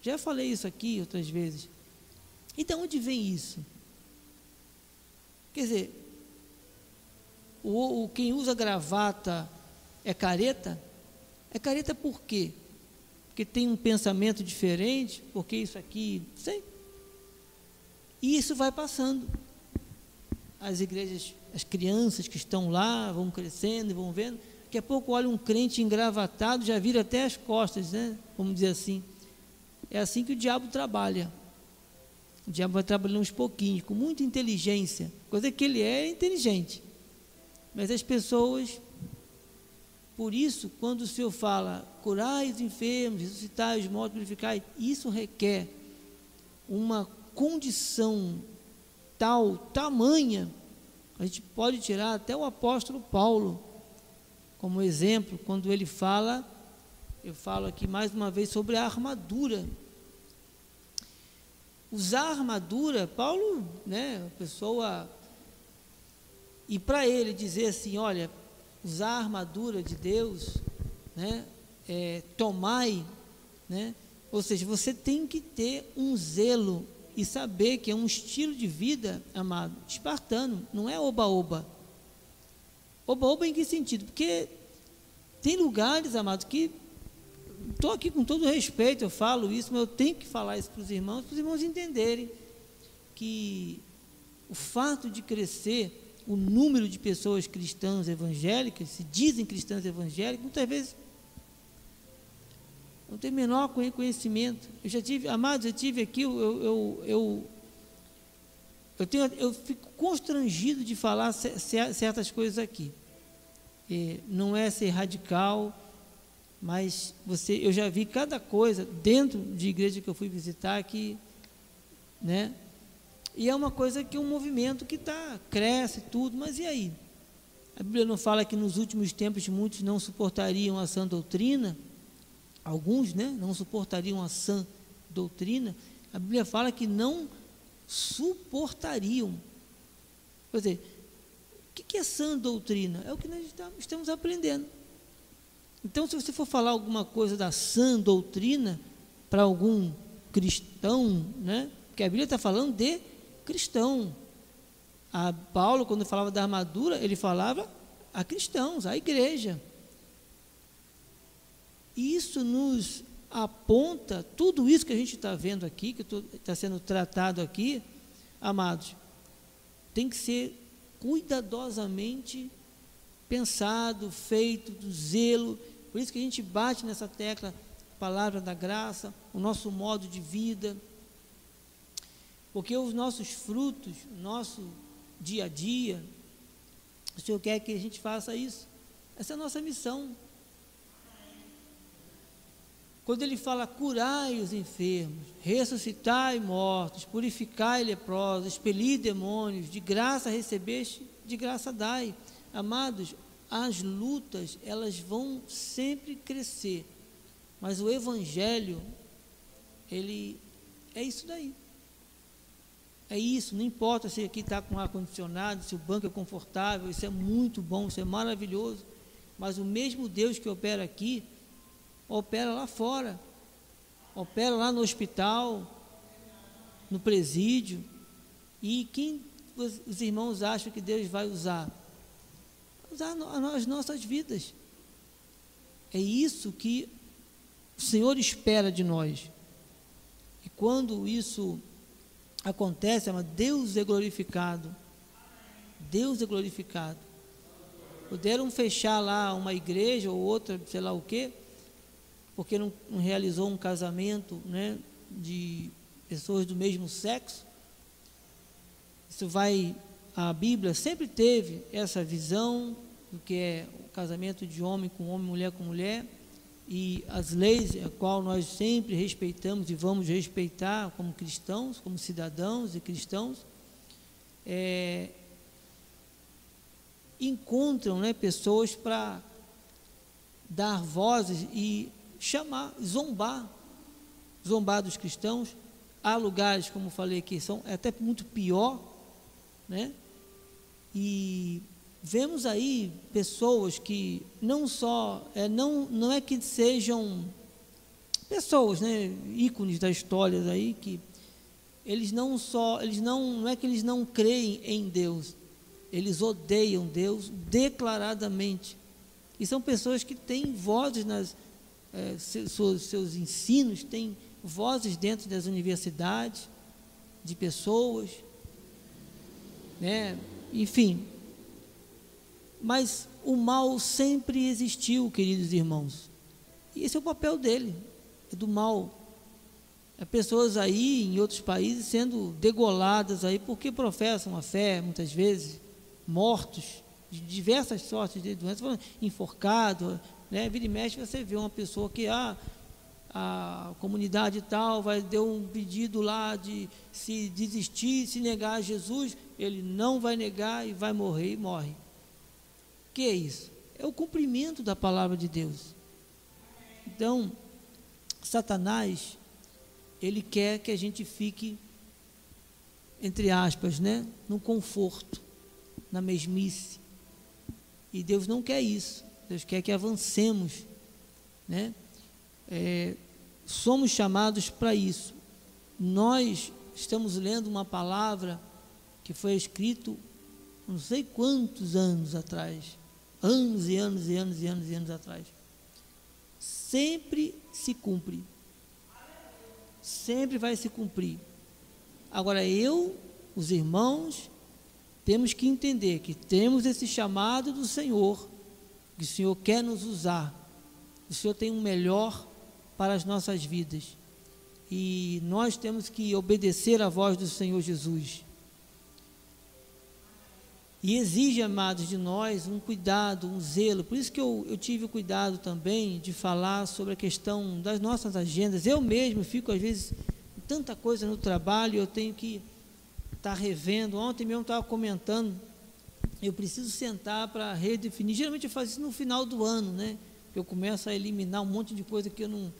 Já falei isso aqui outras vezes. Então, onde vem isso? Quer dizer, o, o quem usa gravata É careta? É careta por quê? Porque tem um pensamento diferente, porque isso aqui, sei. E isso vai passando. As igrejas, as crianças que estão lá vão crescendo e vão vendo. Daqui a pouco olha um crente engravatado, já vira até as costas, né? Vamos dizer assim. É assim que o diabo trabalha. O diabo vai trabalhando uns pouquinhos, com muita inteligência. Coisa que ele é, é inteligente. Mas as pessoas, por isso, quando o Senhor fala, curai os enfermos, ressuscitai os mortos, purificai, isso requer uma condição tal, tamanha, a gente pode tirar até o apóstolo Paulo como exemplo, quando ele fala, eu falo aqui mais uma vez sobre a armadura. Usar a armadura, Paulo, né, a pessoa e para ele dizer assim, olha, usar a armadura de Deus, né, é, tomai, né, ou seja, você tem que ter um zelo e saber que é um estilo de vida, amado, espartano, não é oba-oba. Oba-oba em que sentido? Porque tem lugares, amado, que estou aqui com todo respeito, eu falo isso, mas eu tenho que falar isso para os irmãos, para os irmãos entenderem que o fato de crescer o número de pessoas cristãs evangélicas, se dizem cristãs evangélicas, muitas vezes não tem menor conhecimento. Eu já tive, amados, eu tive aqui, eu, eu, eu, eu, tenho, eu fico constrangido de falar certas coisas aqui. E não é ser radical, mas você, eu já vi cada coisa dentro de igreja que eu fui visitar que, né? E é uma coisa que é um movimento que tá, cresce tudo, mas e aí? A Bíblia não fala que nos últimos tempos muitos não suportariam a sã doutrina, alguns né, não suportariam a sã doutrina. A Bíblia fala que não suportariam. Quer dizer, o que é sã doutrina? É o que nós estamos aprendendo. Então, se você for falar alguma coisa da sã doutrina para algum cristão, né? Porque a Bíblia está falando de cristão. A Paulo, quando falava da armadura, ele falava a cristãos, a igreja. Isso nos aponta, tudo isso que a gente está vendo aqui, que está sendo tratado aqui, amados, tem que ser cuidadosamente pensado, feito, do zelo. Por isso que a gente bate nessa tecla, palavra da graça, o nosso modo de vida. Porque os nossos frutos, nosso dia a dia, o Senhor quer que a gente faça isso. Essa é a nossa missão. Quando ele fala curai os enfermos, ressuscitai mortos, purificai leprosos, expeli demônios, de graça recebeste, de graça dai. Amados, as lutas, elas vão sempre crescer. Mas o evangelho, ele é isso daí. É isso, não importa se aqui está com ar-condicionado, se o banco é confortável, isso é muito bom, isso é maravilhoso. Mas o mesmo Deus que opera aqui, opera lá fora, opera lá no hospital, no presídio. E quem os, os irmãos acham que Deus vai usar? Usar as nossas vidas. É isso que o Senhor espera de nós. E quando isso acontece, mas Deus é glorificado. Deus é glorificado. Puderam fechar lá uma igreja ou outra, sei lá o quê, porque não, não realizou um casamento né, de pessoas do mesmo sexo. Isso vai. A Bíblia sempre teve essa visão do que é o casamento de homem com homem, mulher com mulher e as leis a qual nós sempre respeitamos e vamos respeitar como cristãos, como cidadãos e cristãos, é, encontram né, pessoas para dar vozes e chamar, zombar, zombar dos cristãos. Há lugares, como falei aqui, são até muito pior, né? E vemos aí pessoas que não só é, não, não é que sejam pessoas, né, ícones da história aí que eles não só eles não não é que eles não creem em Deus, eles odeiam Deus declaradamente. E são pessoas que têm vozes nas é, seus, seus ensinos, têm vozes dentro das universidades, de pessoas, né? enfim. Mas o mal sempre existiu, queridos irmãos. E esse é o papel dele, é do mal. É pessoas aí em outros países sendo degoladas aí porque professam a fé, muitas vezes, mortos de diversas sortes de doenças, enforcado, né? Vira e mexe, você vê uma pessoa que ah, a comunidade tal vai deu um pedido lá de se desistir, se negar a Jesus, ele não vai negar e vai morrer e morre. O que é isso? É o cumprimento da palavra de Deus. Então, Satanás, ele quer que a gente fique, entre aspas, né, no conforto, na mesmice. E Deus não quer isso. Deus quer que avancemos, né? É, somos chamados para isso. Nós estamos lendo uma palavra que foi escrito não sei quantos anos atrás, anos e anos e anos e anos e anos atrás. Sempre se cumpre. Sempre vai se cumprir. Agora eu, os irmãos, temos que entender que temos esse chamado do Senhor, que o Senhor quer nos usar. O Senhor tem um melhor para as nossas vidas. E nós temos que obedecer à voz do Senhor Jesus. E exige, amados, de nós um cuidado, um zelo. Por isso que eu, eu tive o cuidado também de falar sobre a questão das nossas agendas. Eu mesmo fico, às vezes, tanta coisa no trabalho, eu tenho que estar tá revendo. Ontem mesmo estava comentando, eu preciso sentar para redefinir. Geralmente eu faço isso no final do ano, né? Eu começo a eliminar um monte de coisa que eu não.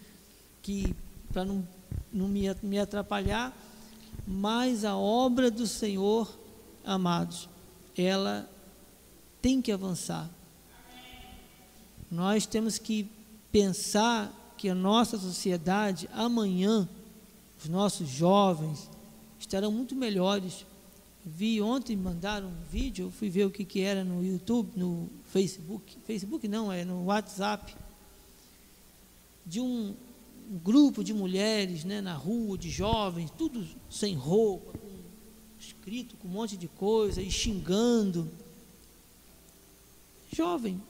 que para não, não me, me atrapalhar. Mas a obra do Senhor, amados, ela tem que avançar. Nós temos que pensar que a nossa sociedade, amanhã, os nossos jovens, estarão muito melhores. Vi ontem, mandaram um vídeo, eu fui ver o que, que era no YouTube, no Facebook, Facebook não, é no WhatsApp, de um, um grupo de mulheres né, na rua, de jovens, tudo sem roupa, escrito com um monte de coisa e xingando. Jovem.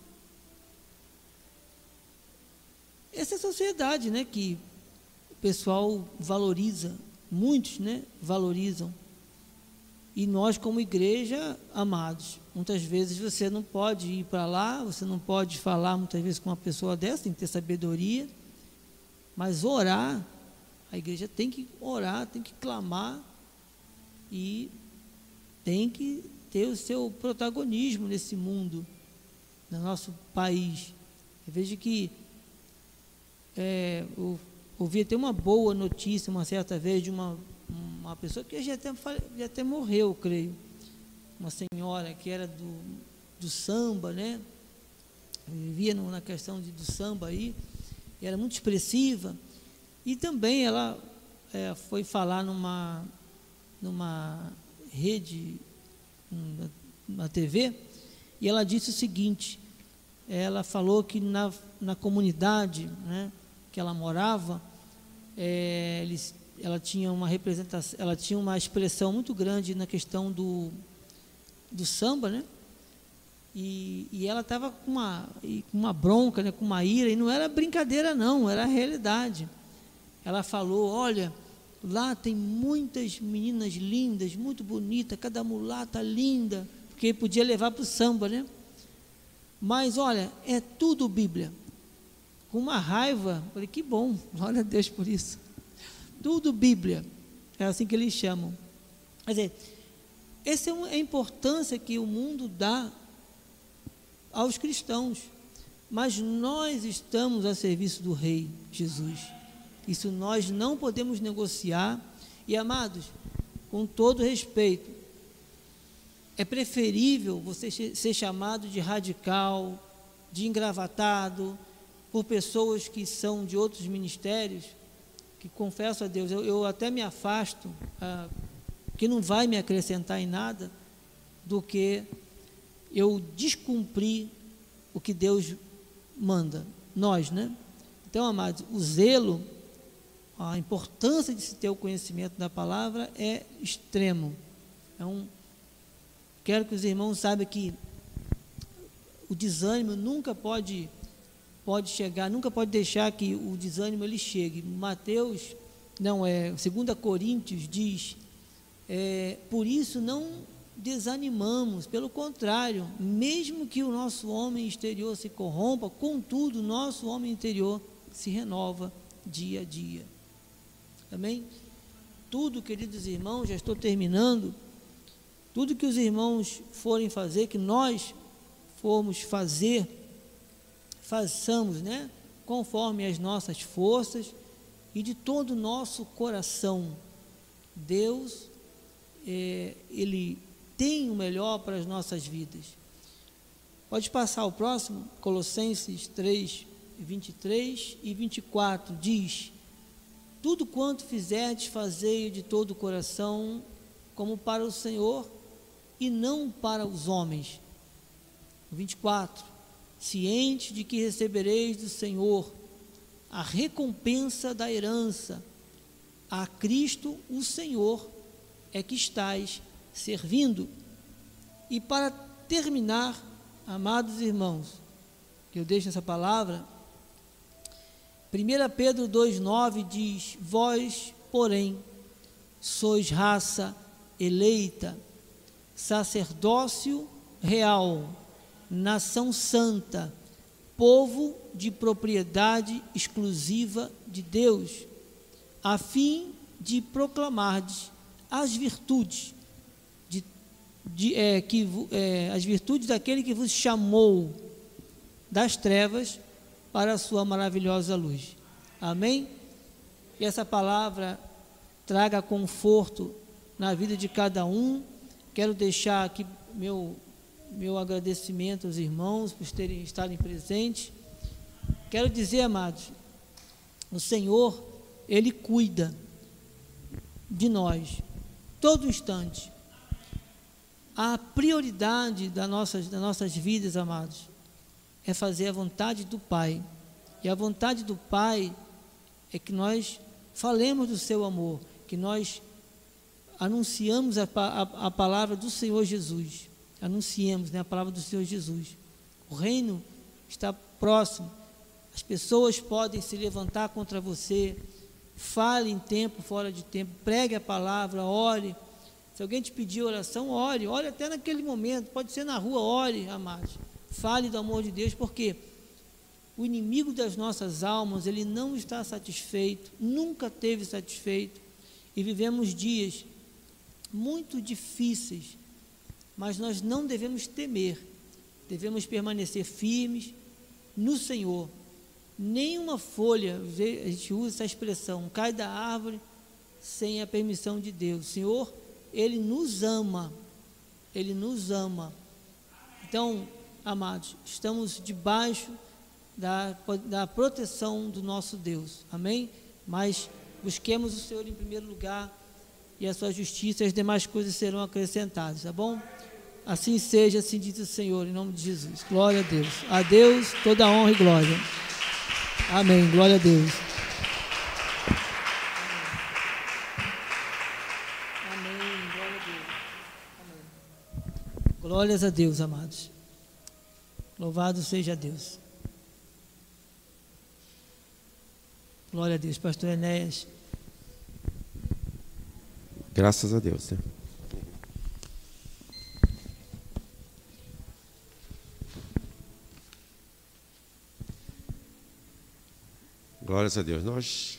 Essa é a sociedade, né, que o pessoal valoriza, muitos, né, valorizam. E nós como igreja, amados, muitas vezes você não pode ir para lá, você não pode falar muitas vezes com uma pessoa dessa, tem que ter sabedoria, mas orar, a igreja tem que orar, tem que clamar e tem que ter o seu protagonismo nesse mundo, no nosso país. Eu vejo que é, eu ouvi até uma boa notícia uma certa vez de uma, uma pessoa que já até, já até morreu, creio. Uma senhora que era do, do samba, né? Vivia na questão de, do samba aí, era muito expressiva. E também ela é, foi falar numa, numa rede, na TV, e ela disse o seguinte: ela falou que na, na comunidade né, que ela morava, é, eles, ela tinha uma representação, ela tinha uma expressão muito grande na questão do, do samba, né? E, e ela estava com uma, com uma bronca, né, com uma ira, e não era brincadeira, não, era realidade. Ela falou: Olha, Lá tem muitas meninas lindas, muito bonitas, cada mulata linda, porque podia levar para o samba, né? Mas olha, é tudo Bíblia. Com uma raiva, falei, que bom, glória a Deus por isso. Tudo Bíblia, é assim que eles chamam. Quer dizer, essa é a importância que o mundo dá aos cristãos. Mas nós estamos a serviço do Rei Jesus. Isso nós não podemos negociar. E amados, com todo respeito, é preferível você ser chamado de radical, de engravatado, por pessoas que são de outros ministérios, que confesso a Deus, eu, eu até me afasto, ah, que não vai me acrescentar em nada, do que eu descumprir o que Deus manda? Nós, né? Então, amados, o zelo, a importância de se ter o conhecimento da palavra é extremo. Então, quero que os irmãos saibam que o desânimo nunca pode pode chegar, nunca pode deixar que o desânimo ele chegue. Mateus, não é, 2 Coríntios diz, é, por isso não desanimamos, pelo contrário, mesmo que o nosso homem exterior se corrompa, contudo, o nosso homem interior se renova dia a dia. Amém? Tudo, queridos irmãos, já estou terminando. Tudo que os irmãos forem fazer, que nós formos fazer, façamos, né? Conforme as nossas forças e de todo o nosso coração. Deus, é, Ele tem o melhor para as nossas vidas. Pode passar o próximo, Colossenses 3, 23 e 24, diz: Tudo quanto fizerdes, fazei de todo o coração, como para o Senhor e não para os homens. 24: Ciente de que recebereis do Senhor a recompensa da herança, a Cristo o Senhor é que estais servindo. E para terminar, amados irmãos, que eu deixo essa palavra, 1 Pedro 2,9 diz: Vós, porém, sois raça eleita, sacerdócio real, nação santa, povo de propriedade exclusiva de Deus, a fim de proclamardes as virtudes de, de, é, que, é, as virtudes daquele que vos chamou das trevas para a sua maravilhosa luz. Amém? Que essa palavra traga conforto na vida de cada um. Quero deixar aqui meu, meu agradecimento aos irmãos por terem estarem presentes. Quero dizer, amados, o Senhor, Ele cuida de nós todo instante. A prioridade das nossas, das nossas vidas, amados, é fazer a vontade do Pai. E a vontade do Pai é que nós falemos do seu amor, que nós anunciamos a, a, a palavra do Senhor Jesus. Anunciemos né, a palavra do Senhor Jesus. O reino está próximo. As pessoas podem se levantar contra você. Fale em tempo, fora de tempo. Pregue a palavra, ore. Se alguém te pedir oração, ore. Ore até naquele momento. Pode ser na rua, ore, amados. Fale do amor de Deus, porque o inimigo das nossas almas, ele não está satisfeito, nunca teve satisfeito, e vivemos dias muito difíceis, mas nós não devemos temer, devemos permanecer firmes no Senhor. Nenhuma folha, a gente usa essa expressão, cai da árvore sem a permissão de Deus. O Senhor, Ele nos ama, Ele nos ama. Então, amados, estamos debaixo da, da proteção do nosso Deus, amém? Mas busquemos o Senhor em primeiro lugar e a sua justiça e as demais coisas serão acrescentadas, tá bom? Assim seja, assim diz o Senhor, em nome de Jesus. Glória a Deus. A Deus toda honra e glória. Amém. Glória a Deus. Amém. Glória a Deus. Amém. Glórias a Deus, amados. Louvado seja Deus. Glória a Deus, pastor Enéas. Graças a Deus. Né? Glórias a Deus. Nós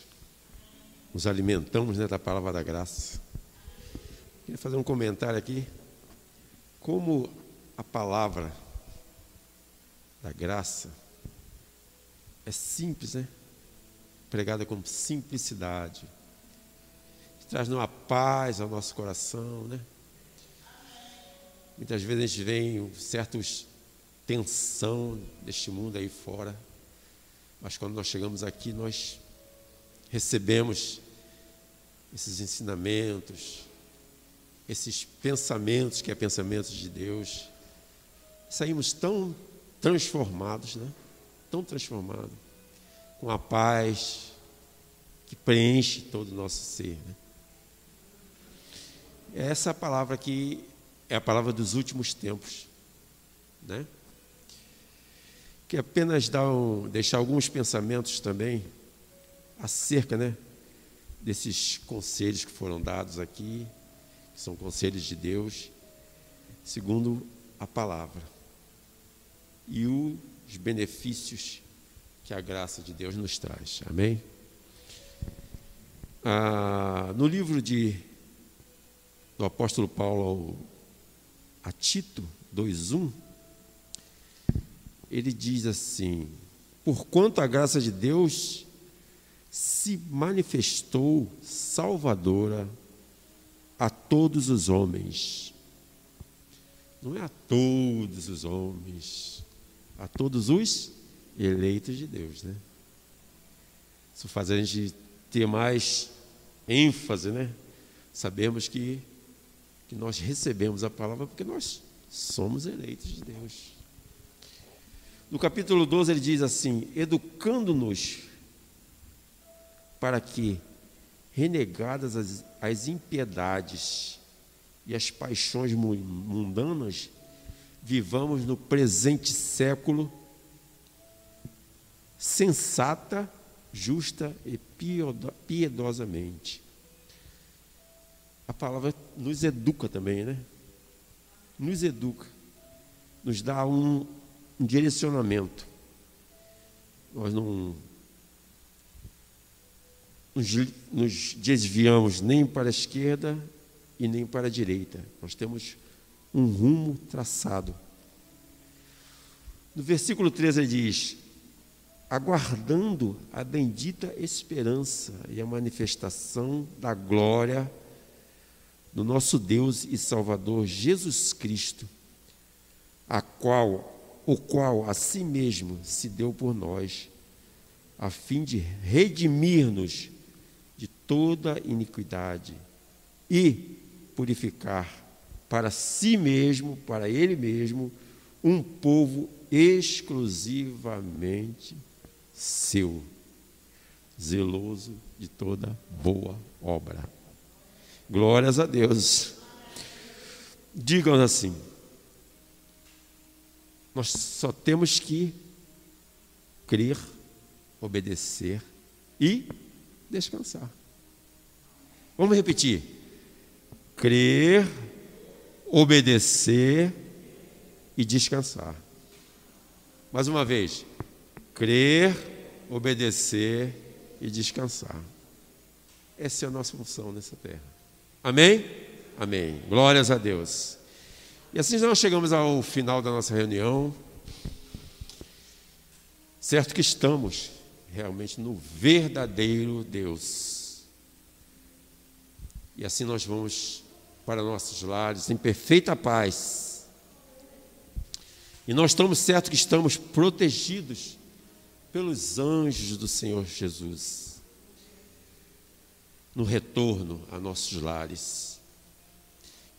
nos alimentamos né, da palavra da graça. Queria fazer um comentário aqui. Como a palavra da graça é simples, né? Pregada com simplicidade. Traz uma paz ao nosso coração, né? Muitas vezes a gente vem certos tensão deste mundo aí fora, mas quando nós chegamos aqui, nós recebemos esses ensinamentos, esses pensamentos que é pensamentos de Deus. Saímos tão transformados, né? tão transformado, com a paz que preenche todo o nosso ser. Né? Essa palavra aqui é a palavra dos últimos tempos, né? Que apenas dar um, deixar alguns pensamentos também acerca, né, desses conselhos que foram dados aqui, que são conselhos de Deus, segundo a palavra. E os benefícios que a graça de Deus nos traz. Amém? Ah, no livro de, do apóstolo Paulo a Tito 2,1, ele diz assim: Porquanto a graça de Deus se manifestou salvadora a todos os homens. Não é a todos os homens, a todos os eleitos de Deus, né? Isso faz a gente ter mais ênfase, né? Sabemos que, que nós recebemos a palavra porque nós somos eleitos de Deus. No capítulo 12 ele diz assim: educando-nos para que, renegadas as, as impiedades e as paixões mundanas, vivamos no presente século sensata, justa e piedosamente. A palavra nos educa também, né? Nos educa, nos dá um, um direcionamento. Nós não nos, nos desviamos nem para a esquerda e nem para a direita. Nós temos um rumo traçado. No versículo 13 ele diz: aguardando a bendita esperança e a manifestação da glória do nosso Deus e Salvador Jesus Cristo, a qual o qual a si mesmo se deu por nós, a fim de redimir-nos de toda iniquidade e purificar para si mesmo, para ele mesmo, um povo exclusivamente seu, zeloso de toda boa obra. Glórias a Deus. Digam assim: nós só temos que crer, obedecer e descansar. Vamos repetir: crer, obedecer e descansar. Mais uma vez: crer, obedecer e descansar. Essa é a nossa função nessa terra. Amém? Amém. Glórias a Deus. E assim nós chegamos ao final da nossa reunião. Certo que estamos realmente no verdadeiro Deus. E assim nós vamos para nossos lares em perfeita paz. E nós estamos certos que estamos protegidos pelos anjos do Senhor Jesus no retorno a nossos lares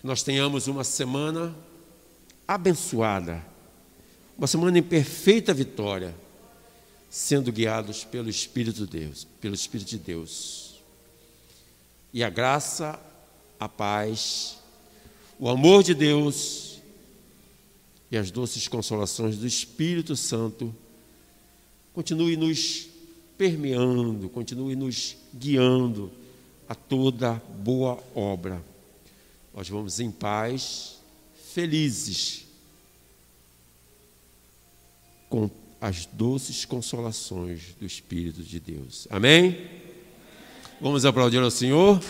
que nós tenhamos uma semana abençoada, uma semana em perfeita vitória, sendo guiados pelo Espírito de Deus, pelo Espírito de Deus. E a graça, a paz, o amor de Deus e as doces consolações do Espírito Santo continue nos permeando, continue nos guiando a toda boa obra nós vamos em paz, felizes, com as doces consolações do Espírito de Deus. Amém? Vamos aplaudir ao Senhor.